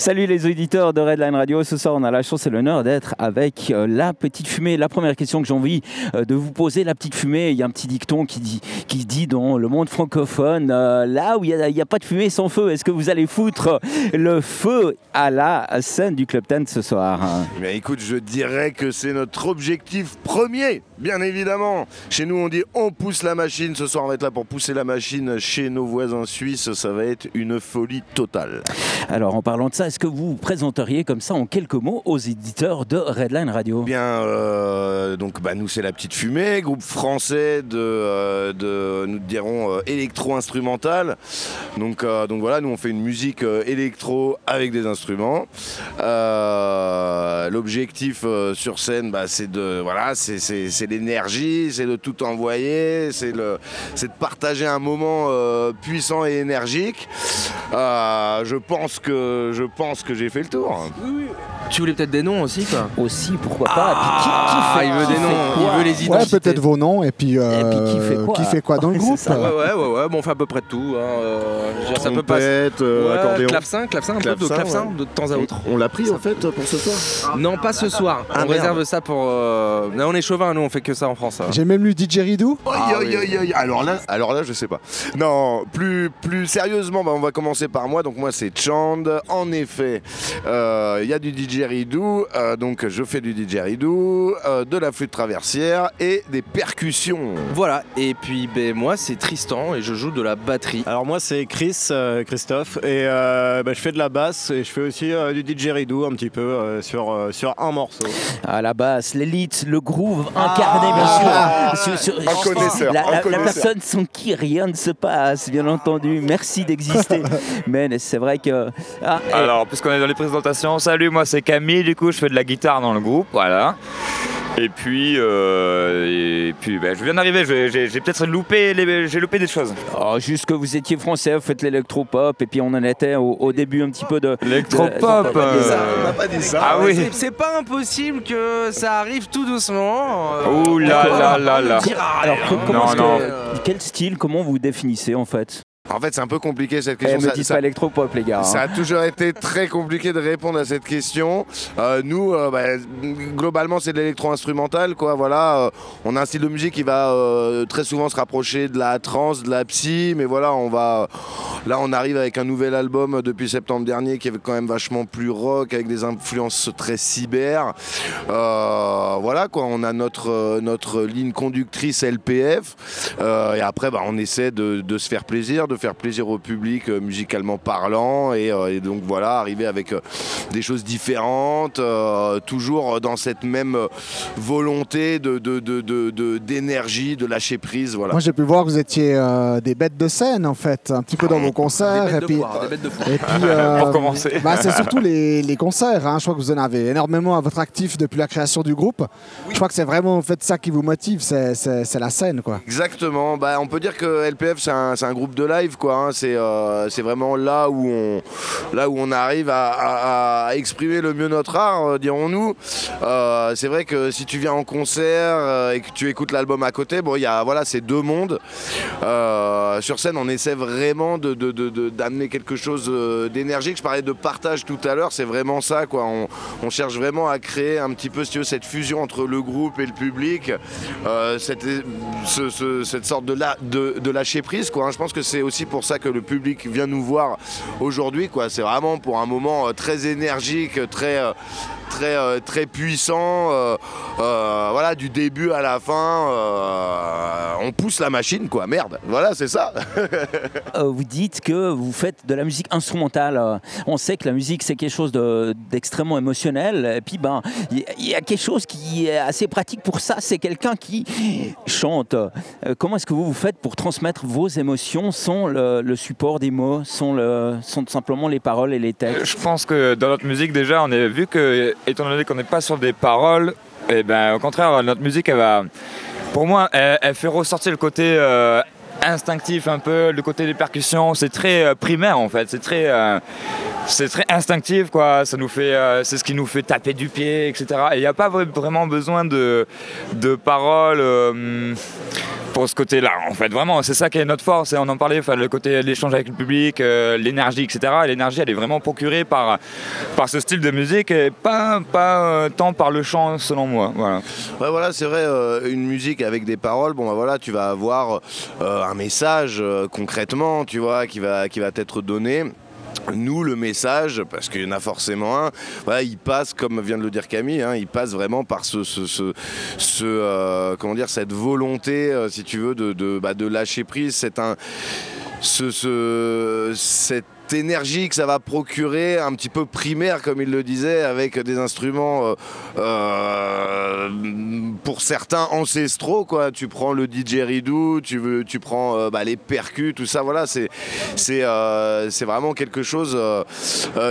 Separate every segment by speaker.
Speaker 1: Salut les auditeurs de Redline Radio. Ce soir, on a la chance et l'honneur d'être avec euh, la petite fumée. La première question que j'ai envie euh, de vous poser, la petite fumée, il y a un petit dicton qui dit, qui dit dans le monde francophone, euh, là où il n'y a, pas de fumée sans feu, est-ce que vous allez foutre le feu à la scène du Club Tent ce soir?
Speaker 2: Mais écoute, je dirais que c'est notre objectif premier, bien évidemment. Chez nous, on dit on pousse la machine. Ce soir, on va être là pour pousser la machine chez nos voisins suisses. Ça va être une folie totale.
Speaker 1: Alors, en parlant de ça, est-ce que vous présenteriez comme ça en quelques mots aux éditeurs de Redline Radio?
Speaker 2: Bien, euh, donc bah, nous c'est la petite fumée, groupe français de, euh, nous dirons euh, électro-instrumental. Donc, donc voilà, nous on fait une musique électro avec des instruments. L'objectif sur scène, bah, c'est de voilà, c'est l'énergie, c'est de tout envoyer, c'est de partager un moment puissant et énergique. je pense que je pense que j'ai fait le tour.
Speaker 3: Tu voulais peut-être des noms aussi, quoi
Speaker 1: Aussi, pourquoi pas.
Speaker 3: Ah, il veut des noms, il veut les identités.
Speaker 4: Ouais, peut-être vos noms, et puis, euh, qui, fait quoi, dans le groupe
Speaker 3: Ouais, ouais, ouais, ouais, bon, on fait à peu près de tout. Hein. Euh,
Speaker 2: ça peut pas. Euh, accordéon.
Speaker 3: Clavecin, clavecin, un peu de clavecin de temps à autre.
Speaker 2: On l'a pris en fait pour ce soir
Speaker 3: Non, pas ce soir. Ah, on réserve ça pour. Non, on est chauvin, nous, on fait que ça en France. Hein.
Speaker 4: J'ai même lu DJ Ridou.
Speaker 2: Ah, alors là, alors là, je sais pas. Non, plus, plus sérieusement, bah, on va commencer par moi. Donc moi, c'est Chand. En effet, il y a du DJ Ridou. Euh, donc je fais du didgeridoo, euh, de la flûte traversière et des percussions.
Speaker 3: Voilà, et puis ben, moi c'est Tristan et je joue de la batterie.
Speaker 5: Alors moi c'est Chris, euh, Christophe, et ben, je fais de la basse et je fais aussi du didgeridoo un petit peu sur, sur un morceau.
Speaker 1: À la basse, l'élite, le groove incarné ah,
Speaker 2: bien sûr. un connaisseur,
Speaker 1: la, personne sans qui rien ne se passe, bien entendu. Merci d'exister. Mais c'est vrai que...
Speaker 6: Ah, Alors, puisqu'on est dans les présentations, salut, moi c'est Camille, du coup je fais de la guitare dans le groupe, voilà. Et puis, euh, et puis ben, je viens d'arriver, j'ai peut-être loupé, j'ai loupé des choses.
Speaker 1: Oh, juste que vous étiez français, vous faites l'électropop, et puis on en était au, début un petit peu de.
Speaker 6: L'électropop
Speaker 2: On n'a pas dit ça.
Speaker 3: Ah, oui. C'est pas impossible que ça arrive tout doucement.
Speaker 6: Ouh là là là là.
Speaker 1: Alors, comment non, quel style, comment vous définissez en fait?
Speaker 2: En fait, c'est un peu compliqué cette question.
Speaker 1: Eh, me ça, pas électropop, les gars.
Speaker 2: Ça a hein. toujours été très compliqué de répondre à cette question. Euh, nous, euh, bah, globalement, c'est de l'électro-instrumental, quoi. Voilà, euh, on a un style de musique qui va très souvent se rapprocher de la trance, de la psy, mais voilà, on va. Là, on arrive avec un nouvel album depuis septembre dernier qui est quand même vachement plus rock, avec des influences très cyber. voilà, quoi. On a notre notre ligne conductrice LPF, et après, bah, on essaie de, de se faire plaisir, de faire plaisir au public euh, musicalement parlant euh, et, donc voilà, arriver avec euh, des choses différentes, toujours dans cette même volonté de, d'énergie, de, lâcher prise. Voilà.
Speaker 4: Moi j'ai pu voir que vous étiez des bêtes de scène en fait, un petit peu dans vos concerts.
Speaker 3: et puis, et
Speaker 6: puis Pour commencer.
Speaker 4: Bah, c'est surtout les, concerts. Hein. Je crois que vous en avez énormément à votre actif depuis la création du groupe. Je crois que c'est vraiment en fait ça qui vous motive, c'est, la scène. quoi.
Speaker 2: Exactement. Bah, on peut dire que LPF c'est un, c'est un groupe de live quoi. Hein. Euh, c'est vraiment là où on, là où on arrive à, exprimer le mieux notre art, euh, dirons-nous. Euh, c'est vrai que si tu viens en concert et que tu écoutes l'album à côté, bon, il y a voilà, c'est deux mondes. sur scène, on essaie vraiment de, d'amener quelque chose d'énergique. Je parlais de partage tout à l'heure, c'est vraiment ça, quoi. On, cherche vraiment à créer un petit peu, cette fusion entre le groupe et le public, cette, cette sorte de, la, de, lâcher prise, quoi. Hein. Je pense que c'est aussi pour ça que le public vient nous voir aujourd'hui. C'est vraiment pour un moment euh, très énergique, très, euh, très, euh, très puissant. voilà, du début à la fin, on pousse la machine, quoi. Merde, voilà, c'est ça.
Speaker 1: vous dites que vous faites de la musique instrumentale. On sait que la musique, c'est quelque chose d'extrêmement émotionnel. Et puis, ben, il y, a quelque chose qui est assez pratique pour ça. C'est quelqu'un qui chante. comment est-ce que vous vous faites pour transmettre vos émotions sans le, support des mots, sont, le, sont simplement les paroles et les textes?
Speaker 6: Je pense que dans notre musique, déjà, on est vu que, étant donné qu'on n'est pas sur des paroles, et eh ben, au contraire, notre musique, elle va. Pour moi, elle, fait ressortir le côté euh, instinctif un peu, le côté des percussions. C'est très euh, primaire en fait. C'est très, euh, c'est très instinctif quoi. Ça nous fait, c'est ce qui nous fait taper du pied, etc. Et il n'y a pas vraiment besoin de, de paroles pour ce côté-là. En fait, vraiment, c'est ça qui est notre force. Et on en parlait, enfin, le côté l'échange avec le public, euh, l'énergie, etc. l'énergie, elle est vraiment procurée par, par ce style de musique et pas, pas euh, tant par le chant, selon moi. Voilà.
Speaker 2: Ouais, voilà, c'est vrai, euh, une musique avec des paroles, bon, bah voilà, tu vas avoir un message concrètement, tu vois, qui va, qui va t'être donné nous, le message, parce qu'il y en a forcément un, il passe, comme vient de le dire Camille, hein, il passe vraiment par ce, ce, euh, comment dire, cette volonté, euh, si tu veux, de, bah, de lâcher prise. C'est un, ce, énergie que ça va procurer, un petit peu primaire comme il le disait, avec des instruments euh, euh, pour certains ancestraux. Tu prends le didgeridoo, tu, tu prends euh, bah, les percus, tout ça. Voilà, c'est vraiment quelque chose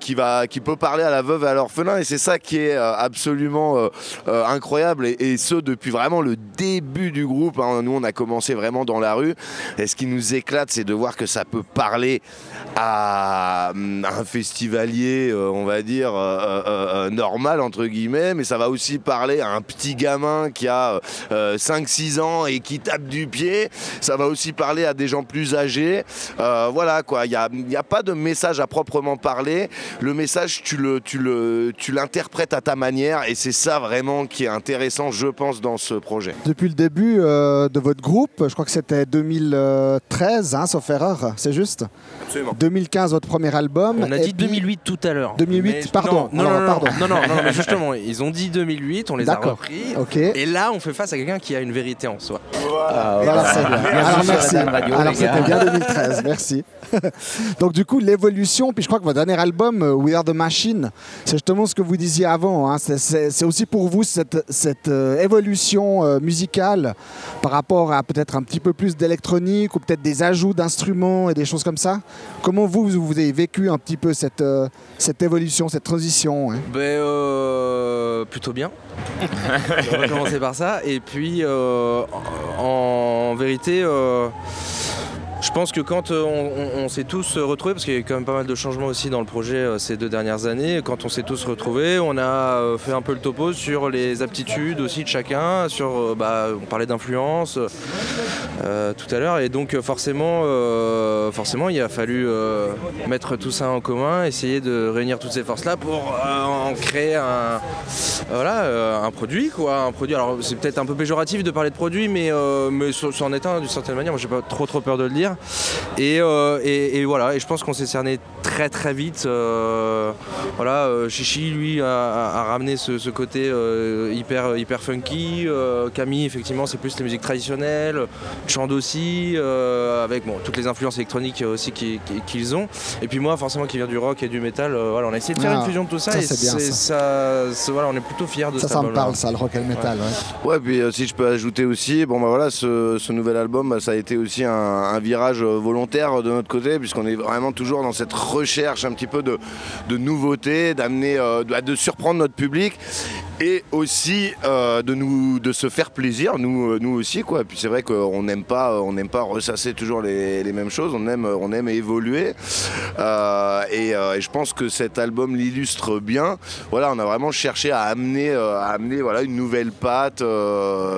Speaker 2: qui peut parler à la veuve et à l'orphelin et c'est ça qui est absolument incroyable et, ce depuis vraiment le début du groupe. Hein. Nous on a commencé vraiment dans la rue et ce qui nous éclate c'est de voir que ça peut parler à un festivalier, euh, on va dire, euh, euh, normal, entre guillemets, mais ça va aussi parler à un petit gamin qui a 5-6 ans et qui tape du pied. Ça va aussi parler à des gens plus âgés. voilà, quoi. Il n'y a, a, pas de message à proprement parler. Le message, tu le, tu le, tu l'interprètes à ta manière et c'est ça vraiment qui est intéressant, je pense, dans ce projet.
Speaker 4: Depuis le début de votre groupe, je crois que c'était 2013, hein, sauf erreur, c'est juste?
Speaker 2: Absolument.
Speaker 4: 2015 votre premier album.
Speaker 3: On a dit 2008 tout à l'heure.
Speaker 4: 2008, pardon.
Speaker 3: Non, non, non, non, non, mais justement, ils ont dit 2008, on les a repris.
Speaker 4: Ok.
Speaker 3: Et là, on fait face à quelqu'un qui a une vérité en soi.
Speaker 4: Voilà, c'est bien. Alors merci. Alors c'était bien 2013, merci. Donc du coup, l'évolution, puis je crois que votre dernier album, euh, We Are the Machine, c'est justement ce que vous disiez avant. Hein. C'est aussi pour vous cette, cette euh, évolution euh, musicale par rapport à peut-être un petit peu plus d'électronique ou peut-être des ajouts d'instruments et des choses comme ça. Comment vous, vous avez vécu un petit peu cette, cette évolution, cette transition hein?
Speaker 3: Ben, Plutôt bien. on va commencer par ça. Et puis, en, vérité... Je pense que quand euh, on, s'est tous retrouvés, parce qu'il y a eu quand même pas mal de changements aussi dans le projet euh, ces deux dernières années, quand on s'est tous retrouvés, on a euh, fait un peu le topo sur les aptitudes aussi de chacun, sur, bah, on parlait d'influence tout à l'heure, et donc forcément, forcément, il a fallu mettre tout ça en commun, essayer de réunir toutes ces forces-là pour en créer un, voilà, un produit, quoi, un produit. Alors c'est peut-être un peu péjoratif de parler de produit, mais, mais c'en est un d'une certaine manière. Moi, j'ai pas trop trop peur de le dire. Euh, et, voilà, et je pense qu'on s'est cerné très très vite. Euh, voilà, euh, Chichi lui a, ramené ce, côté hyper, hyper funky. Camille, effectivement, c'est plus les musiques traditionnelles. Chand aussi, avec bon, toutes les influences électroniques aussi qu'ils ont. Et puis moi, forcément, qui vient du rock et du métal, voilà, on a essayé de faire une ah, fusion de tout ça. et ça, voilà, on est plutôt fiers de
Speaker 4: ça. Ça, ça me parle, ça, le rock et le métal.
Speaker 2: Ouais, puis si je peux ajouter aussi, bon bah voilà, ce, nouvel album, bah, ça a été aussi un, un virage euh, volontaire de notre côté, puisqu'on est vraiment toujours dans cette recherche un petit peu de, de nouveautés, d'amener, euh, de surprendre notre public et aussi euh, de nous de se faire plaisir nous euh, nous aussi quoi. Puis c'est vrai qu'on n'aime pas on n'aime pas ressasser toujours les, mêmes choses. On aime on aime évoluer. Euh, et, je pense que cet album l'illustre bien. Voilà on a vraiment cherché à amener à amener voilà une nouvelle patte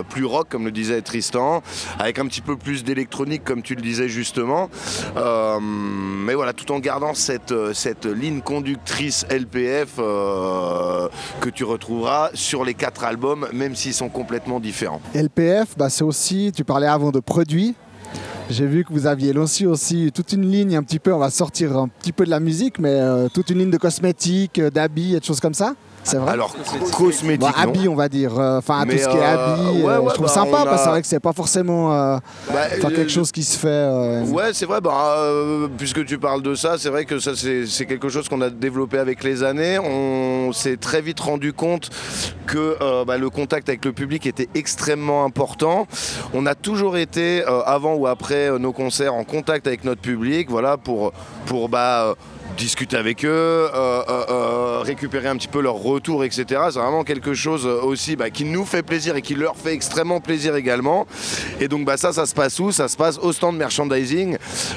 Speaker 2: plus rock comme le disait Tristan avec un petit peu plus d'électronique comme tu le disais justement. Mais voilà tout en gardant cette cette ligne conductrice LPF que tu retrouveras sur les quatre albums, même s'ils sont complètement différents.
Speaker 4: LPF, bah c'est aussi, tu parlais avant de produits. J'ai vu que vous aviez lancé aussi toute une ligne un petit peu, on va sortir un petit peu de la musique, mais euh, toute une ligne de cosmétiques, euh, d'habits et de choses comme ça. C'est vrai?
Speaker 2: Alors, cosmétique. Bah,
Speaker 4: habits, on va dire. Euh, enfin, tout ce qui est habits. Euh, je trouve bah, sympa parce que c'est vrai que c'est pas forcément bah, quelque chose qui se fait.
Speaker 2: Ouais, c'est vrai. puisque tu parles de ça, c'est vrai que ça, c'est quelque chose qu'on a développé avec les années. On s'est très vite rendu compte que le contact avec le public était extrêmement important. On a toujours été, avant ou après nos concerts, en contact avec notre public, voilà, pour, pour bah, discuter avec eux, euh, euh, récupérer un petit peu leur retour, etc. C'est vraiment quelque chose aussi bah, qui nous fait plaisir et qui leur fait extrêmement plaisir également. Et donc bah, ça, ça se passe où? Ça se passe au stand merchandising.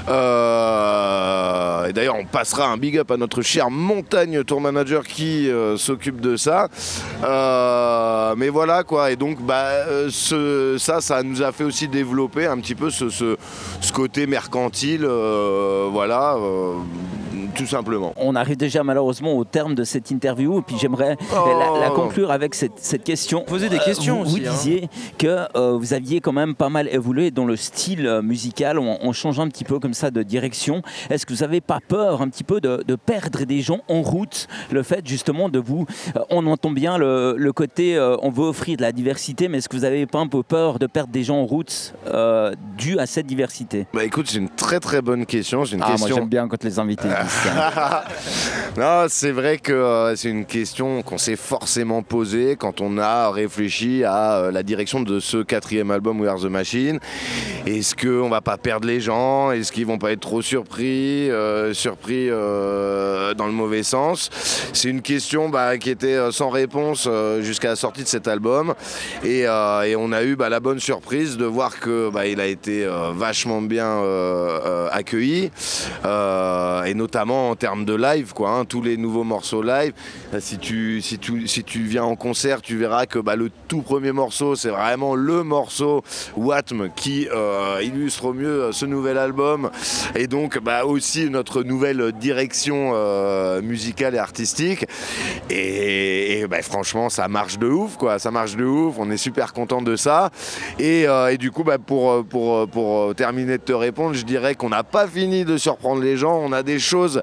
Speaker 2: Euh, et d'ailleurs, on passera un big up à notre cher Montagne Tour Manager qui euh, s'occupe de ça. Euh, mais voilà quoi. Et donc bah, ce, ça, ça nous a fait aussi développer un petit peu ce, ce côté mercantile. voilà tout simplement.
Speaker 1: On arrive déjà malheureusement au terme de cette interview, et puis j'aimerais la,
Speaker 3: Oh.
Speaker 1: conclure avec cette, cette question.
Speaker 3: Poser des questions
Speaker 1: vous, vous
Speaker 3: aussi, hein.
Speaker 1: disiez que euh, vous aviez quand même pas mal évolué dans le style euh, musical, on, on change un petit peu comme ça de direction. Est-ce que vous n'avez pas peur un petit peu de, de perdre des gens en route? Le fait justement de vous, euh, on entend bien le, le côté, euh, on veut offrir de la diversité, mais est-ce que vous n'avez pas un peu peur de perdre des gens en route euh, dû à cette diversité?
Speaker 2: Bah écoute, c'est une très très bonne question. Une
Speaker 1: Ah, moi j'aime bien quand les invités disent
Speaker 2: non, c'est vrai que euh, c'est une question qu'on s'est forcément posée quand on a réfléchi à euh, la direction de ce quatrième album We Are the Machine. Est-ce qu'on va pas perdre les gens? Est-ce qu'ils vont pas être trop surpris euh, Surpris dans le mauvais sens? C'est une question bah, qui était sans réponse jusqu'à la sortie de cet album. Et, on a eu bah, la bonne surprise de voir que bah, il a été vachement bien accueilli. Et notamment en termes de live, quoi, hein, tous les nouveaux morceaux live. Là, si, tu, si, tu, si tu viens en concert, tu verras que bah, le tout premier morceau, c'est vraiment le morceau Watm qui euh, illustre au mieux euh, ce nouvel album. Et donc bah, aussi notre nouvelle direction euh, musicale et artistique. Et, bah, franchement, ça marche de ouf, quoi. Ça marche de ouf. On est super content de ça. Et, et du coup, bah, pour, pour, pour terminer de te répondre, je dirais qu'on n'a pas fini de surprendre les gens. On a des choses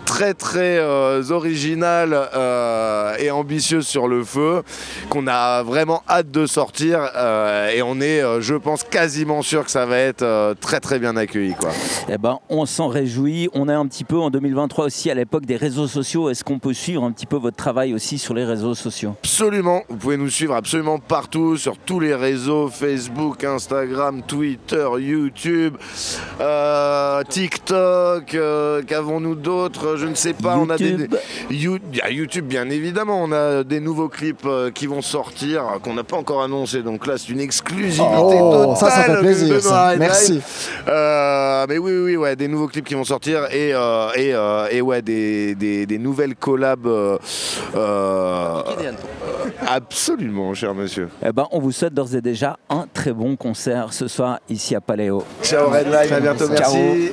Speaker 2: très très euh, euh, et ambitieuses sur le feu qu'on a vraiment hâte de sortir. euh, et on est, euh, je pense, quasiment sûr que ça va être très très bien accueilli, quoi.
Speaker 1: Eh ben, on s'en réjouit. On est un petit peu en 2023 aussi à l'époque des réseaux sociaux. Est-ce qu'on peut suivre un petit peu votre travail aussi sur les réseaux sociaux?
Speaker 2: Absolument, vous pouvez nous suivre absolument partout, sur tous les réseaux, Facebook, Instagram, Twitter, YouTube, TikTok, qu'avons-nous d'autres Je ne sais pas, on a des...
Speaker 1: YouTube.
Speaker 2: You- il y a YouTube bien évidemment, on a des nouveaux clips euh, qui vont sortir, euh, qu'on n'a pas encore annoncé, donc là c'est une exclusivité
Speaker 4: Oh,
Speaker 2: totale
Speaker 4: ça, ça fait
Speaker 2: de-
Speaker 4: plaisir. ça. Merci.
Speaker 2: Euh, mais oui, oui, oui, ouais, des nouveaux clips qui vont sortir et, euh, et, euh, et ouais, des, des- des nouvelles collabs. euh, euh, absolument, cher monsieur.
Speaker 1: Eh ben, on vous souhaite d'ores et déjà un très bon concert ce soir ici à Paléo.
Speaker 2: Ciao Red Live, à bientôt,
Speaker 1: Ciao.
Speaker 2: merci.